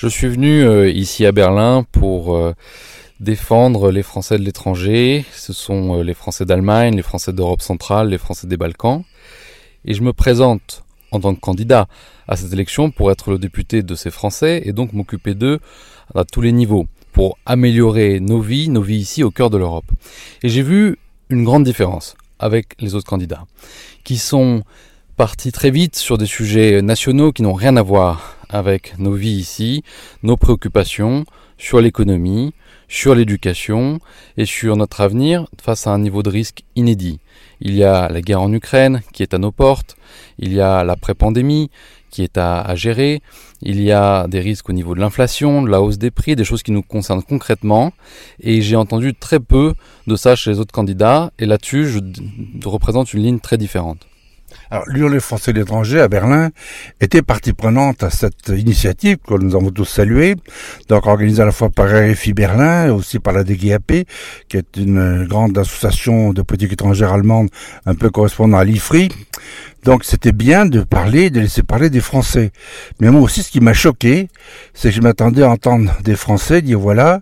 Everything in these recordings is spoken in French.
Je suis venu euh, ici à Berlin pour euh, défendre les Français de l'étranger. Ce sont euh, les Français d'Allemagne, les Français d'Europe centrale, les Français des Balkans. Et je me présente en tant que candidat à cette élection pour être le député de ces Français et donc m'occuper d'eux à tous les niveaux pour améliorer nos vies, nos vies ici au cœur de l'Europe. Et j'ai vu une grande différence avec les autres candidats qui sont partis très vite sur des sujets nationaux qui n'ont rien à voir avec nos vies ici, nos préoccupations sur l'économie, sur l'éducation et sur notre avenir face à un niveau de risque inédit. Il y a la guerre en Ukraine qui est à nos portes, il y a l'après-pandémie qui est à, gérer, il y a des risques au niveau de l'inflation, de la hausse des prix, des choses qui nous concernent concrètement, et j'ai entendu très peu de ça chez les autres candidats, et là-dessus je représente une ligne très différente. Alors, l'Union des Français de l'étranger à Berlin était partie prenante à cette initiative que nous avons tous saluée, donc organisée à la fois par RFI Berlin et aussi par la DGAP, qui est une grande association de politique étrangère allemande, un peu correspondant à l'IFRI. Donc c'était bien de parler, de laisser parler des Français. Mais moi aussi, ce qui m'a choqué, c'est que je m'attendais à entendre des Français dire voilà,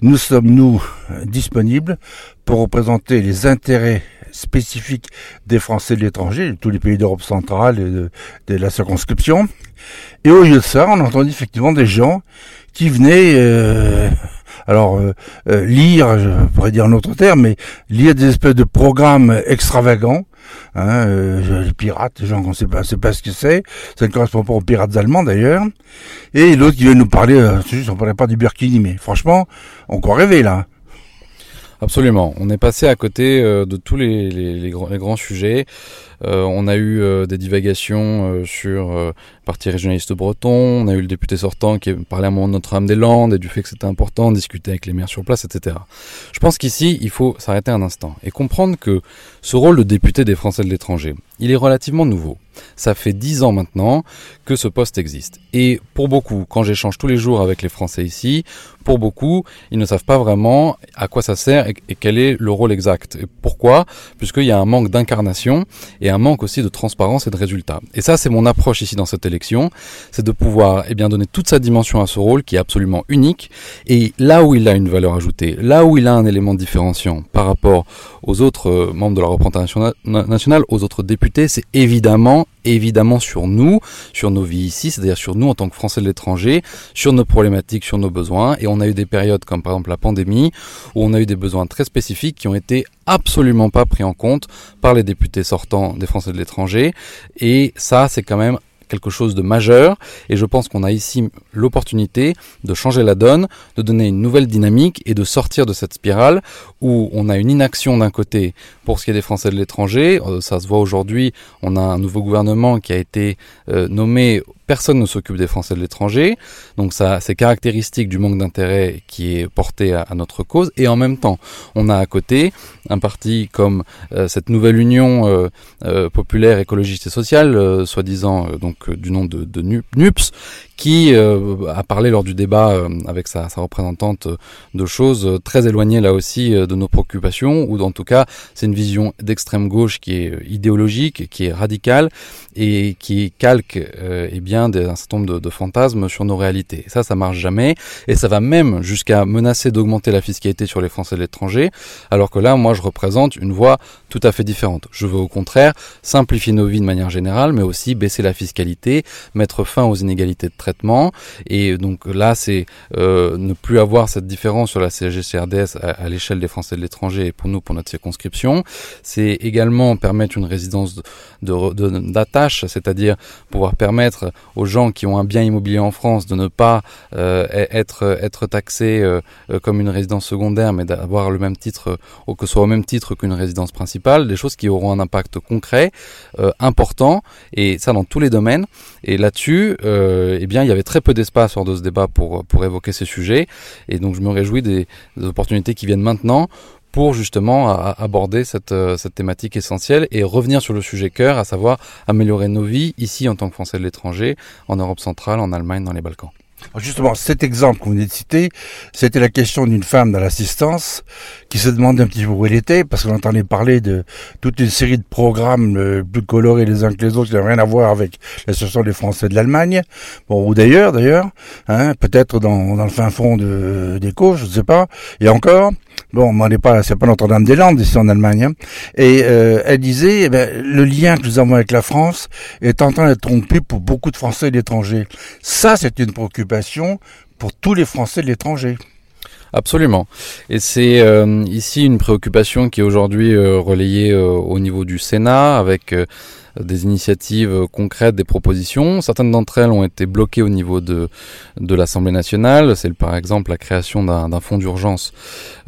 nous sommes nous disponibles pour représenter les intérêts spécifiques des Français de l'étranger, de tous les pays d'Europe centrale et de, la circonscription. Et au lieu de ça, on a entendu effectivement des gens qui venaient, euh, alors euh, euh, lire, je pourrais dire un autre terme, mais lire des espèces de programmes extravagants. Hein, euh, les pirates, gens qu'on sait pas, sait pas ce que c'est. Ça ne correspond pas aux pirates allemands d'ailleurs. Et l'autre qui vient nous parler, euh, juste, on parlait pas du Burkini, mais franchement, on croit rêver là. Absolument. On est passé à côté euh, de tous les grands, sujets. Euh, on a eu euh, des divagations euh, sur le parti régionaliste breton. On a eu le député sortant qui parlait à un moment de Notre-Dame-des-Landes et du fait que c'était important discuter avec les maires sur place, etc. Je pense qu'ici, il faut s'arrêter un instant et comprendre que ce rôle de député des Français de l'étranger, il est relativement nouveau. Ça fait dix ans maintenant que ce poste existe. Et pour beaucoup, quand j'échange tous les jours avec les Français ici, pour beaucoup, ils ne savent pas vraiment à quoi ça sert et, quel est le rôle exact. Et pourquoi? Puisqu'il y a un manque d'incarnation un manque aussi de transparence et de résultats. Et ça, c'est mon approche ici dans cette élection, c'est de pouvoir eh bien, donner toute sa dimension à ce rôle qui est absolument unique. Et là où il a une valeur ajoutée, là où il a un élément différenciant par rapport aux autres euh, membres de la représentation nationale, aux autres députés, c'est évidemment évidemment sur nous, sur nos vies ici, c'est-à-dire sur nous en tant que Français de l'étranger, sur nos problématiques, sur nos besoins. Et on a eu des périodes comme par exemple la pandémie, où on a eu des besoins très spécifiques qui ont été absolument pas pris en compte par les députés sortants des Français de l'étranger. Et ça, c'est quand même quelque chose de majeur et je pense qu'on a ici l'opportunité de changer la donne, de donner une nouvelle dynamique et de sortir de cette spirale où on a une inaction d'un côté pour ce qui est des Français de l'étranger. Euh, ça se voit aujourd'hui, on a un nouveau gouvernement qui a été euh, nommé personne ne s'occupe des Français de l'étranger. Donc ça, c'est caractéristique du manque d'intérêt qui est porté à, notre cause. Et en même temps, on a à côté un parti comme euh, cette nouvelle union euh, euh, populaire, écologiste et sociale, soi-disant donc du nom de, NUPS, qui a parlé lors du débat avec sa, sa, représentante de choses très éloignées là aussi de nos préoccupations, ou en tout cas c'est une vision d'extrême gauche qui est idéologique, qui est radicale et qui calque eh bien des, un certain nombre de, fantasmes sur nos réalités. Et ça, ça marche jamais, et ça va même jusqu'à menacer d'augmenter la fiscalité sur les Français de l'étranger, alors que là, moi, je représente une voie tout à fait différente. Je veux au contraire simplifier nos vies de manière générale, mais aussi baisser la fiscalité, mettre fin aux inégalités de traitement, et donc là, c'est euh, ne plus avoir cette différence sur la CSG-CRDS à l'échelle des Français de l'étranger et pour nous, pour notre circonscription. C'est également permettre une résidence d'attache, c'est-à-dire pouvoir permettre aux gens qui ont un bien immobilier en France de ne pas euh, être, être taxés euh, comme une résidence secondaire, mais d'avoir le même titre, ou que ce soit au même titre qu'une résidence principale, des choses qui auront un impact concret, euh, important, et ça dans tous les domaines. Et là-dessus, euh, eh bien, il y avait très peu d'espace lors de ce débat pour, pour évoquer ces sujets, et donc je me réjouis des opportunités qui viennent maintenant pour justement aborder cette, euh, cette thématique essentielle et revenir sur le sujet cœur, à savoir améliorer nos vies ici en tant que Français de l'étranger, en Europe centrale, en Allemagne, dans les Balkans. Justement, cet exemple qu'on venait de citer, c'était la question d'une femme dans l'assistance qui se demandait un petit peu où elle était, parce qu'on entendait parler de toute une série de programmes euh, plus colorés les uns que les autres, qui n'avaient rien à voir avec l'association des Français de l'Allemagne, bon, ou d'ailleurs, d'ailleurs, hein, peut-être dans, le fin fond de, des je ne sais pas, et encore, Bon, on n'est pas, c'est pas Notre-Dame-des-Landes ici en Allemagne. Hein. Et euh, elle disait, eh ben, le lien que nous avons avec la France est en train d'être rompu pour beaucoup de Français de l'étranger. Ça, c'est une préoccupation pour tous les Français de l'étranger. Absolument. Et c'est euh, ici une préoccupation qui est aujourd'hui euh, relayée au niveau du Sénat avec des initiatives concrètes, des propositions. Certaines d'entre elles ont été bloquées au niveau de, de l'Assemblée nationale. C'est par exemple la création d'un fonds d'urgence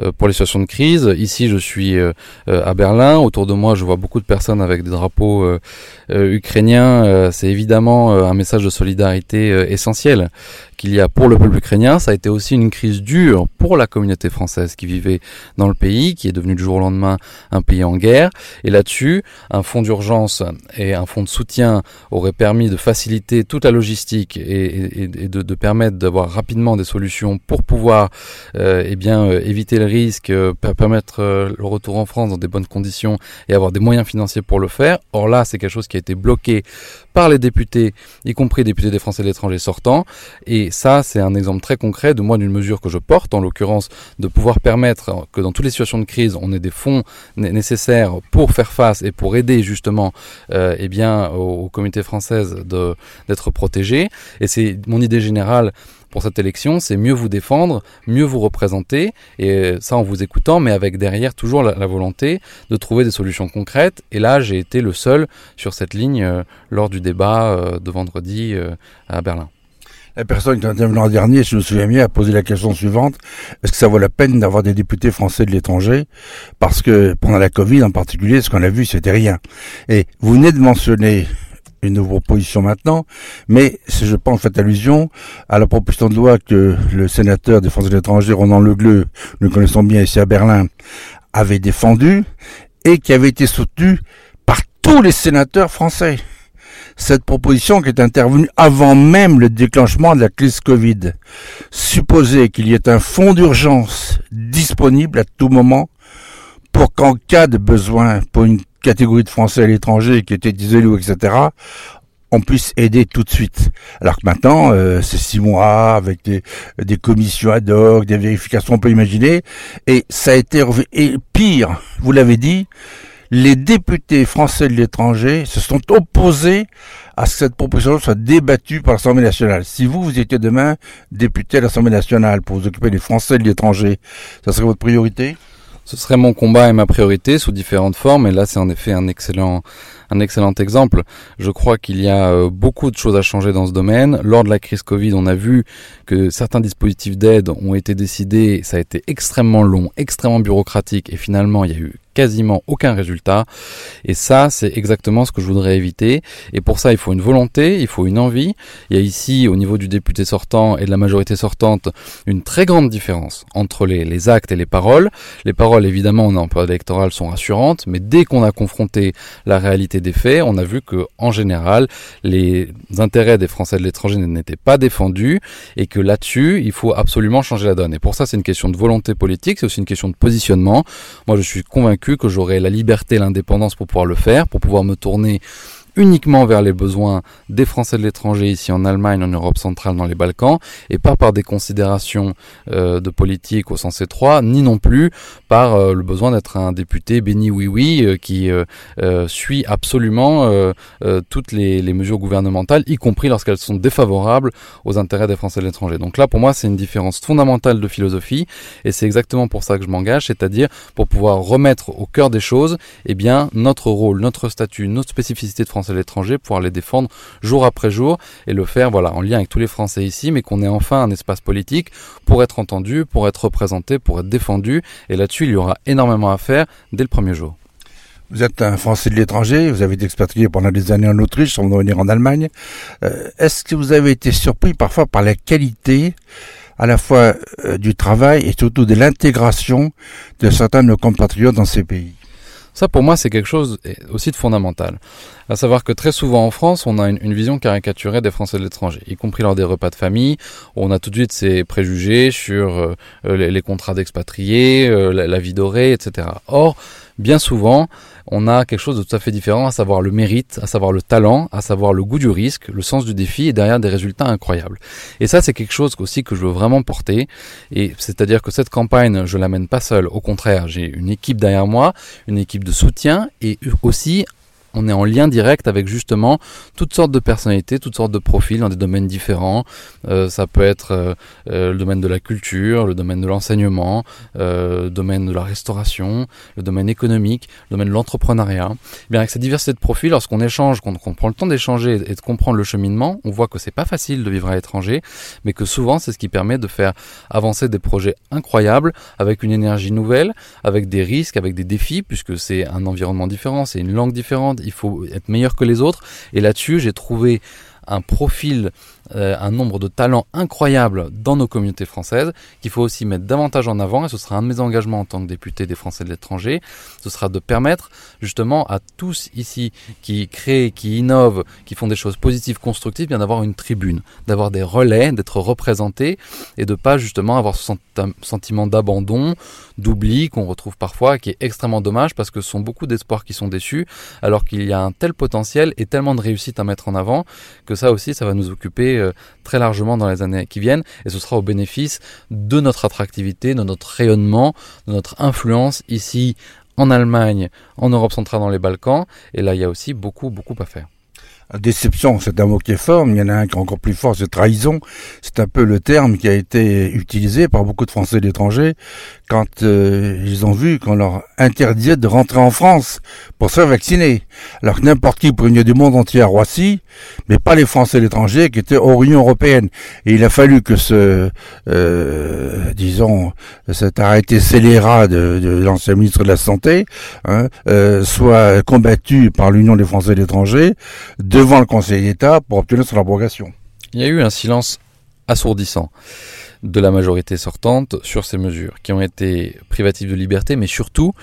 euh, pour les situations de crise. Ici, je suis euh, à Berlin. Autour de moi, je vois beaucoup de personnes avec des drapeaux euh, ukrainiens. C'est évidemment un message de solidarité essentiel qu'il y a pour le peuple ukrainien. Ça a été aussi une crise dure pour la communauté française qui vivait dans le pays, qui est devenu du jour au lendemain un pays en guerre. Et là-dessus, un fonds d'urgence et un fonds de soutien auraient permis de faciliter toute la logistique et, de, permettre d'avoir rapidement des solutions pour pouvoir euh, eh euh, éviter le risque, euh, permettre le retour en France dans des bonnes conditions et avoir des moyens financiers pour le faire. Or là, c'est quelque chose qui a été bloqué par les députés, y compris députés des Français de l'étranger sortants. Et ça, c'est un exemple très concret de moi d'une mesure que je porte, en l'occurrence de pouvoir permettre que dans toutes les situations de crise, on ait des fonds nécessaires pour faire face et pour aider justement eh bien, aux, aux communautés d'être protégées. Et c'est mon idée générale pour cette élection, c'est mieux vous défendre, mieux vous représenter, et ça en vous écoutant, mais avec derrière toujours la, volonté de trouver des solutions concrètes. Et là, j'ai été le seul sur cette ligne euh, lors du débat euh, de vendredi euh, à Berlin. La personne qui a intervenu l'an dernier, je me souviens bien, a posé la question suivante. Est-ce que ça vaut la peine d'avoir des députés français de l'étranger? Parce que pendant la Covid en particulier, ce qu'on a vu, c'était rien. Et vous venez de mentionner une proposition maintenant, mais je pense fait allusion à la proposition de loi que le sénateur des Français de l'étranger, Ronan Legleux, nous connaissons bien ici à Berlin, avait défendu et qui avait été soutenue par tous les sénateurs français. Cette proposition qui est intervenue avant même le déclenchement de la crise Covid. Supposer qu'il y ait un fonds d'urgence disponible à tout moment pour qu'en cas de besoin pour une catégorie de Français à l'étranger qui étaient isolés, etc., on puisse aider tout de suite. Alors que maintenant, euh, c'est six mois avec des, des commissions ad hoc, des vérifications, on peut imaginer. Et ça a été et pire, vous l'avez dit, les députés français de l'étranger se sont opposés à ce que cette proposition soit débattue par l'Assemblée nationale. Si vous, vous étiez demain député à l'Assemblée nationale pour vous occuper des Français de l'étranger, ça serait votre priorité? Ce serait mon combat et ma priorité sous différentes formes. Et là, c'est en effet un excellent, un excellent exemple. Je crois qu'il y a euh, beaucoup de choses à changer dans ce domaine. Lors de la crise Covid, on a vu que certains dispositifs d'aide ont été décidés. Ça a été extrêmement long, extrêmement bureaucratique. Et finalement, il y a eu quasiment aucun résultat. Et ça, c'est exactement ce que je voudrais éviter. Et pour ça, il faut une volonté, il faut une envie. Il y a ici, au niveau du député sortant et de la majorité sortante, une très grande différence entre les, actes et les paroles. Les paroles, évidemment, en période électorale, sont rassurantes, mais dès qu'on a confronté la réalité des faits, on a vu que, en général, les intérêts des Français de l'étranger n'étaient pas défendus et que là-dessus, il faut absolument changer la donne. Et pour ça, c'est une question de volonté politique, c'est aussi une question de positionnement. Moi, je suis convaincu que j'aurai la liberté, l'indépendance pour pouvoir le faire, pour pouvoir me tourner uniquement vers les besoins des Français de l'étranger ici en Allemagne, en Europe centrale, dans les Balkans, et pas par des considérations euh, de politique au sens étroit, ni non plus par euh, le besoin d'être un député béni oui oui euh, qui suit absolument toutes les, les, mesures gouvernementales, y compris lorsqu'elles sont défavorables aux intérêts des Français de l'étranger. Donc là, pour moi, c'est une différence fondamentale de philosophie, et c'est exactement pour ça que je m'engage, c'est-à-dire pour pouvoir remettre au cœur des choses, eh bien, notre rôle, notre statut, notre spécificité de Français à l'étranger, pouvoir les défendre jour après jour et le faire voilà en lien avec tous les Français ici, mais qu'on ait enfin un espace politique pour être entendu, pour être représenté, pour être défendu. Et là-dessus, il y aura énormément à faire dès le premier jour. Vous êtes un Français de l'étranger, vous avez été expatrié pendant des années en Autriche, sans revenir en Allemagne. Euh, est-ce que vous avez été surpris parfois par la qualité à la fois euh, du travail et surtout de l'intégration de certains de nos compatriotes dans ces pays? Ça, pour moi, c'est quelque chose aussi de fondamental. À savoir que très souvent en France, on a une, vision caricaturée des Français de l'étranger, y compris lors des repas de famille, on a tout de suite ces préjugés sur euh, les, contrats d'expatriés, euh, la vie dorée, etc. Or, bien souvent, on a quelque chose de tout à fait différent, à savoir le mérite, à savoir le talent, à savoir le goût du risque, le sens du défi et derrière des résultats incroyables. Et ça, c'est quelque chose aussi que je veux vraiment porter. Et c'est-à-dire que cette campagne, je l'amène pas seule. Au contraire, j'ai une équipe derrière moi, une équipe de soutien et aussi on est en lien direct avec justement toutes sortes de personnalités, toutes sortes de profils dans des domaines différents. Euh, ça peut être euh, euh, le domaine de la culture, le domaine de l'enseignement, le domaine de la restauration, le domaine économique, le domaine de l'entrepreneuriat. Eh bien avec cette diversité de profils, lorsqu'on échange, qu'on prend le temps d'échanger et de comprendre le cheminement, on voit que c'est pas facile de vivre à l'étranger, mais que souvent c'est ce qui permet de faire avancer des projets incroyables avec une énergie nouvelle, avec des risques, avec des défis, puisque c'est un environnement différent, c'est une langue différente il faut être meilleur que les autres. Et là-dessus, j'ai trouvé un profil euh, un nombre de talents incroyables dans nos communautés françaises qu'il faut aussi mettre davantage en avant et ce sera un de mes engagements en tant que député des Français de l'étranger. Ce sera de permettre justement à tous ici qui créent, qui innovent, qui font des choses positives, constructives, bien d'avoir une tribune, d'avoir des relais, d'être représentés et de pas justement avoir ce sentiment d'abandon, d'oubli qu'on retrouve parfois, qui est extrêmement dommage parce que ce sont beaucoup d'espoirs qui sont déçus alors qu'il y a un tel potentiel et tellement de réussite à mettre en avant que ça aussi, ça va nous occuper euh, très largement dans les années qui viennent et ce sera au bénéfice de notre attractivité, de notre rayonnement, de notre influence ici en Allemagne, en Europe centrale, dans les Balkans. Et là, il y a aussi beaucoup, beaucoup à faire. Déception, c'est un mot qui est fort, mais il y en a un qui est encore plus fort, c'est trahison. C'est un peu le terme qui a été utilisé par beaucoup de Français d'étrangers quand euh, ils ont vu qu'on leur interdisait de rentrer en France pour se faire vacciner. Alors que n'importe qui pour venir du monde entier à mais pas les Français d'étrangers qui étaient hors Union Européenne. Et il a fallu que ce, euh, disons, cet arrêté scélérat de, de l'ancien ministre de la Santé hein, euh, soit combattu par l'Union des Français de devant le Conseil d'État pour obtenir son abrogation. Il y a eu un silence assourdissant de la majorité sortante sur ces mesures, qui ont été privatives de liberté, mais surtout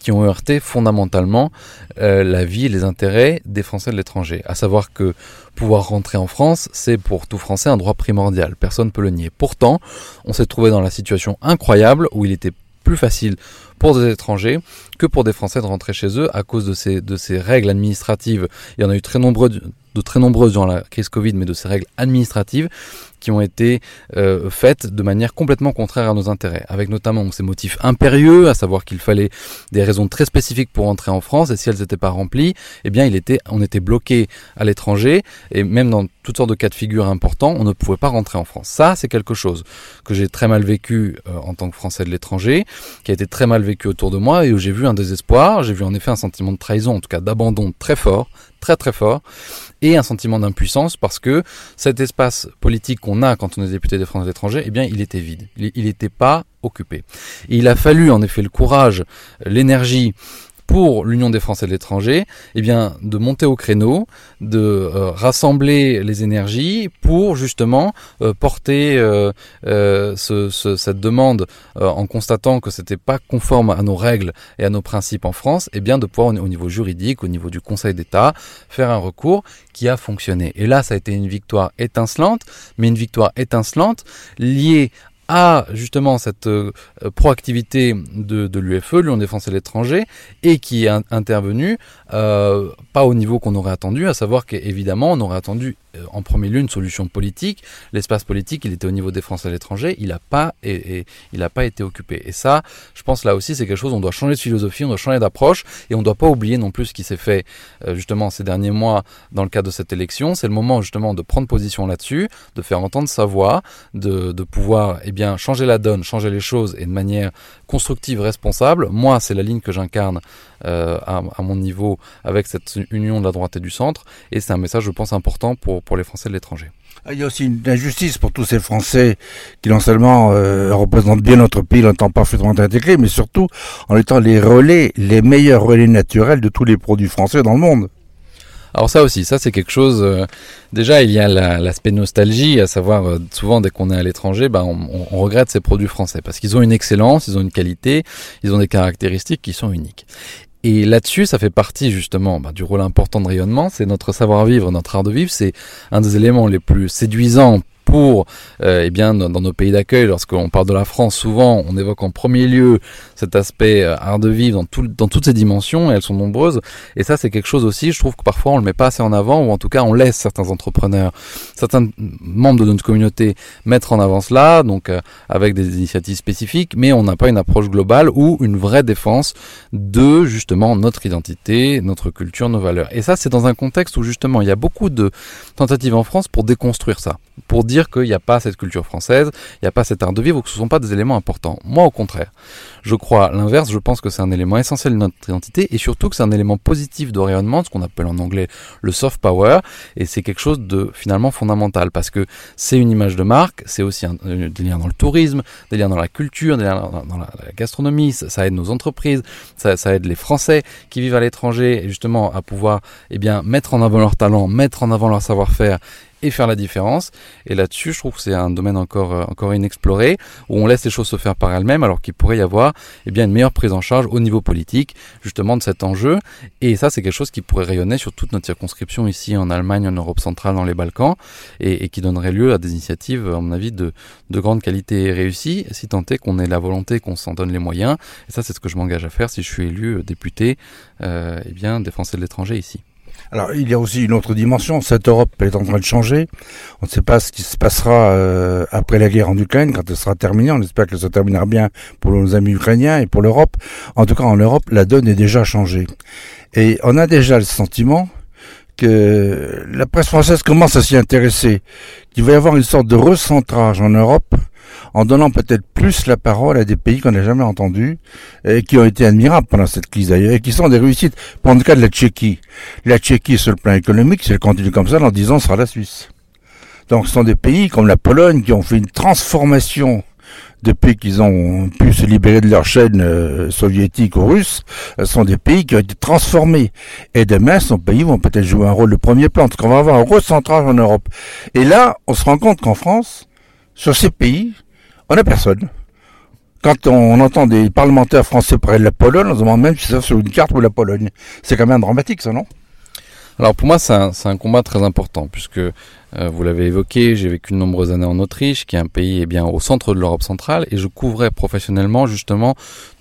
qui ont heurté fondamentalement euh, la vie et les intérêts des Français de l'étranger. À savoir que pouvoir rentrer en France, c'est pour tout Français un droit primordial. Personne ne peut le nier. Pourtant, on s'est trouvé dans la situation incroyable où il était plus facile pour des étrangers que pour des Français de rentrer chez eux à cause de ces, de ces règles administratives. Il y en a eu très nombreux, de très nombreuses dans la crise Covid, mais de ces règles administratives qui ont été euh, faites de manière complètement contraire à nos intérêts, avec notamment ces motifs impérieux, à savoir qu'il fallait des raisons très spécifiques pour entrer en France, et si elles n'étaient pas remplies, eh bien, il était, on était bloqué à l'étranger, et même dans toutes sortes de cas de figure importants, on ne pouvait pas rentrer en France. Ça, c'est quelque chose que j'ai très mal vécu euh, en tant que Français de l'étranger, qui a été très mal vécu autour de moi, et où j'ai vu un désespoir, j'ai vu en effet un sentiment de trahison, en tout cas d'abandon très fort, très très fort, et un sentiment d'impuissance parce que cet espace politique qu'on a quand on est député des Français étrangers, eh bien, il était vide. Il n'était pas occupé. Il a fallu, en effet, le courage, l'énergie, pour l'Union des Français de l'étranger, eh bien, de monter au créneau, de euh, rassembler les énergies pour justement euh, porter euh, ce, cette demande en constatant que c'était pas conforme à nos règles et à nos principes en France, eh bien, de pouvoir au niveau juridique, au niveau du Conseil d'État, faire un recours qui a fonctionné. Et là, ça a été une victoire étincelante, mais une victoire étincelante liée à justement cette euh, proactivité de, de l'UFE, l'Union des Français de l'étranger, et qui est intervenue euh, pas au niveau qu'on aurait attendu, à savoir qu'évidemment on aurait attendu euh, en premier lieu une solution politique. L'espace politique, il était au niveau des Français à l'étranger, il n'a pas et, pas été occupé. Et ça, je pense là aussi, c'est quelque chose. On doit changer de philosophie, on doit changer d'approche, et on ne doit pas oublier non plus ce qui s'est fait euh, justement ces derniers mois dans le cadre de cette élection. C'est le moment justement de prendre position là-dessus, de faire entendre sa voix, de, de pouvoir eh bien changer la donne, changer les choses et de manière constructive, responsable. Moi, c'est la ligne que j'incarne euh, à, mon niveau avec cette union de la droite et du centre, et c'est un message, je pense, important pour les Français de l'étranger. Ah, il y a aussi une injustice pour tous ces Français qui non seulement euh, représentent bien notre pays en étant parfaitement intégrés, mais surtout en étant les relais, les meilleurs relais naturels de tous les produits français dans le monde. Alors ça aussi, ça c'est quelque chose. Euh, déjà, il y a l'aspect nostalgie, à savoir euh, souvent dès qu'on est à l'étranger, ben, on, on, regrette ces produits français parce qu'ils ont une excellence, ils ont une qualité, ils ont des caractéristiques qui sont uniques. Et là-dessus, ça fait partie justement bah, du rôle important de rayonnement, c'est notre savoir-vivre, notre art de vivre, c'est un des éléments les plus séduisants pour euh, eh bien dans, nos pays d'accueil lorsqu'on parle de la France souvent on évoque en premier lieu cet aspect euh, art de vivre dans, tout, dans toutes ses dimensions et elles sont nombreuses. Et ça c'est quelque chose aussi je trouve que parfois on le met pas assez en avant ou en tout cas on laisse certains entrepreneurs certains membres de notre communauté mettre en avant cela donc euh, avec des initiatives spécifiques mais on n'a pas une approche globale ou une vraie défense de justement notre identité notre culture nos valeurs. Et ça c'est dans un contexte où justement il y a beaucoup de tentatives en France pour déconstruire ça pour dire dire qu'il n'y a pas cette culture française, il n'y a pas cet art de vivre, ou que ce ne sont pas des éléments importants. Moi, au contraire, je crois l'inverse, je pense que c'est un élément essentiel de notre identité, et surtout que c'est un élément positif de rayonnement, ce qu'on appelle en anglais le soft power, et c'est quelque chose de finalement fondamental, parce que c'est une image de marque, c'est aussi un, euh, des liens dans le tourisme, des liens dans la culture, des liens dans, la, gastronomie, ça, aide nos entreprises, ça, aide les Français qui vivent à l'étranger, justement à pouvoir eh bien, mettre en avant leur talent, mettre en avant leur savoir-faire, et faire la différence. Et là-dessus, je trouve que c'est un domaine encore, euh, encore inexploré, où on laisse les choses se faire par elles-mêmes, alors qu'il pourrait y avoir eh bien, une meilleure prise en charge au niveau politique, justement, de cet enjeu. Et ça, c'est quelque chose qui pourrait rayonner sur toute notre circonscription ici en Allemagne, en Europe centrale, dans les Balkans, et, qui donnerait lieu à des initiatives, à mon avis, de, de grande qualité et réussies, si tant est qu'on ait la volonté, qu'on s'en donne les moyens. Et ça, c'est ce que je m'engage à faire si je suis élu euh, député, euh, eh bien, des Français de l'étranger ici. Alors, il y a aussi une autre dimension. Cette Europe est en train de changer. On ne sait pas ce qui se passera euh, après la guerre en Ukraine, quand elle sera terminée. On espère que ça terminera bien pour nos amis ukrainiens et pour l'Europe. En tout cas, en Europe, la donne est déjà changée. Et on a déjà le sentiment que la presse française commence à s'y intéresser, qu'il va y avoir une sorte de recentrage en Europe en donnant peut-être plus la parole à des pays qu'on n'a jamais entendus qui ont été admirables pendant cette crise d'ailleurs et qui sont des réussites. Pour le cas de la Tchéquie, la Tchéquie sur le plan économique, si elle continue comme ça, dans 10 ans, sera la Suisse. Donc ce sont des pays comme la Pologne qui ont fait une transformation depuis qu'ils ont pu se libérer de leur chaîne euh, soviétique ou russe, ce sont des pays qui ont été transformés. Et demain, ces pays vont peut-être jouer un rôle de premier plan, parce qu'on va avoir un recentrage en Europe. Et là, on se rend compte qu'en France, sur ces pays, on n'a personne. Quand on entend des parlementaires français parler de la Pologne, on se demande même si c'est sur une carte ou la Pologne. C'est quand même dramatique, ça, non? Alors pour moi, c'est un, combat très important, puisque euh, vous l'avez évoqué, j'ai vécu de nombreuses années en Autriche, qui est un pays eh bien, au centre de l'Europe centrale, et je couvrais professionnellement justement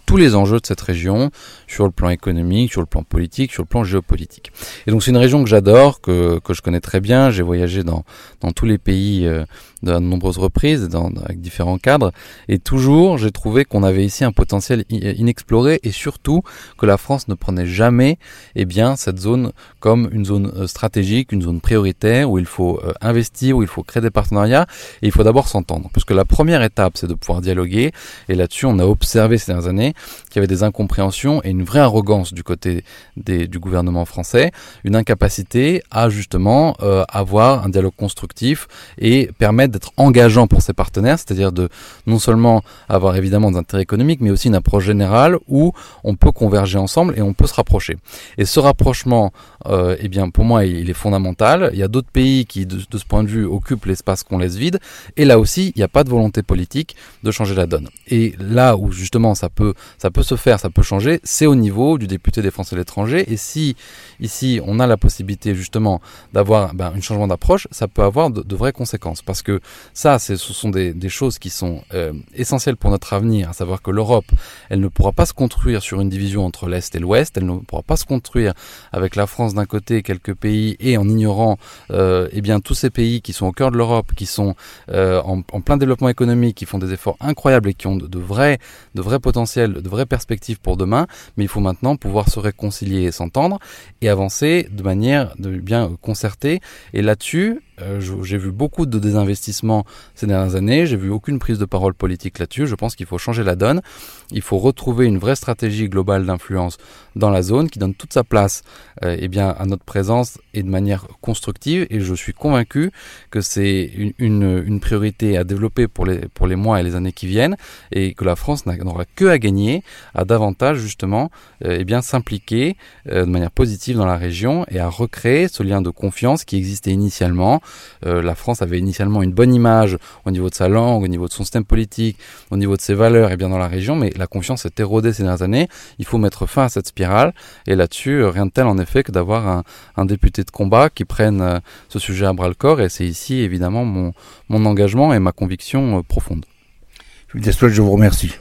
tous les enjeux de cette région sur le plan économique, sur le plan politique, sur le plan géopolitique. Et donc c'est une région que j'adore, que, que je connais très bien. J'ai voyagé dans, dans tous les pays euh, de nombreuses reprises, dans, avec différents cadres, et toujours j'ai trouvé qu'on avait ici un potentiel inexploré et surtout que la France ne prenait jamais eh bien, cette zone comme une zone euh, stratégique, une zone prioritaire où il faut euh, investir, où il faut créer des partenariats, et il faut d'abord s'entendre. Puisque la première étape, c'est de pouvoir dialoguer, et là-dessus on a observé ces dernières années qu'il y avait des incompréhensions et une vraie arrogance du côté des, du gouvernement français, une incapacité à justement euh, avoir un dialogue constructif et permettre d'être engageant pour ses partenaires, c'est-à-dire de non seulement avoir évidemment des intérêts économiques, mais aussi une approche générale où on peut converger ensemble et on peut se rapprocher. Et ce rapprochement, euh, eh bien, pour moi, il est fondamental. Il y a d'autres pays qui, de, ce point de vue, occupent l'espace qu'on laisse vide. Et là aussi, il n'y a pas de volonté politique de changer la donne. Et là où justement ça peut, ça peut se faire, ça peut changer, c'est au niveau du député des Français de l'étranger. Et si ici on a la possibilité justement d'avoir ben, un changement d'approche, ça peut avoir de, de vraies conséquences parce que ça, ce sont des, choses qui sont euh, essentielles pour notre avenir, à savoir que l'Europe, elle ne pourra pas se construire sur une division entre l'Est et l'Ouest, elle ne pourra pas se construire avec la France d'un côté, quelques pays, et en ignorant euh, eh tous ces pays qui sont au cœur de l'Europe, qui sont euh, en, plein développement économique, qui font des efforts incroyables et qui ont de, vrais, potentiels, de vraies perspectives pour demain, mais il faut maintenant pouvoir se réconcilier et s'entendre et avancer de manière bien concertée. Et là-dessus, euh, j'ai vu beaucoup de désinvestissements ces dernières années, j'ai vu aucune prise de parole politique là-dessus. Je pense qu'il faut changer la donne. Il faut retrouver une vraie stratégie globale d'influence dans la zone qui donne toute sa place euh, eh bien, à notre présence et de manière constructive. Et je suis convaincu que c'est une, une, une, priorité à développer pour les, pour les mois et les années qui viennent et que la France n'aura que à gagner à davantage justement euh, eh bien s'impliquer euh, de manière positive dans la région et à recréer ce lien de confiance qui existait initialement la France avait initialement une bonne image au niveau de sa langue, au niveau de son système politique, au niveau de ses valeurs et bien dans la région, mais la confiance s'est érodée ces dernières années. Il faut mettre fin à cette spirale. Et là-dessus, rien de tel en effet que d'avoir un, député de combat qui prenne ce sujet à bras le corps. Et c'est ici évidemment mon, mon engagement et ma conviction profonde. Je vous remercie.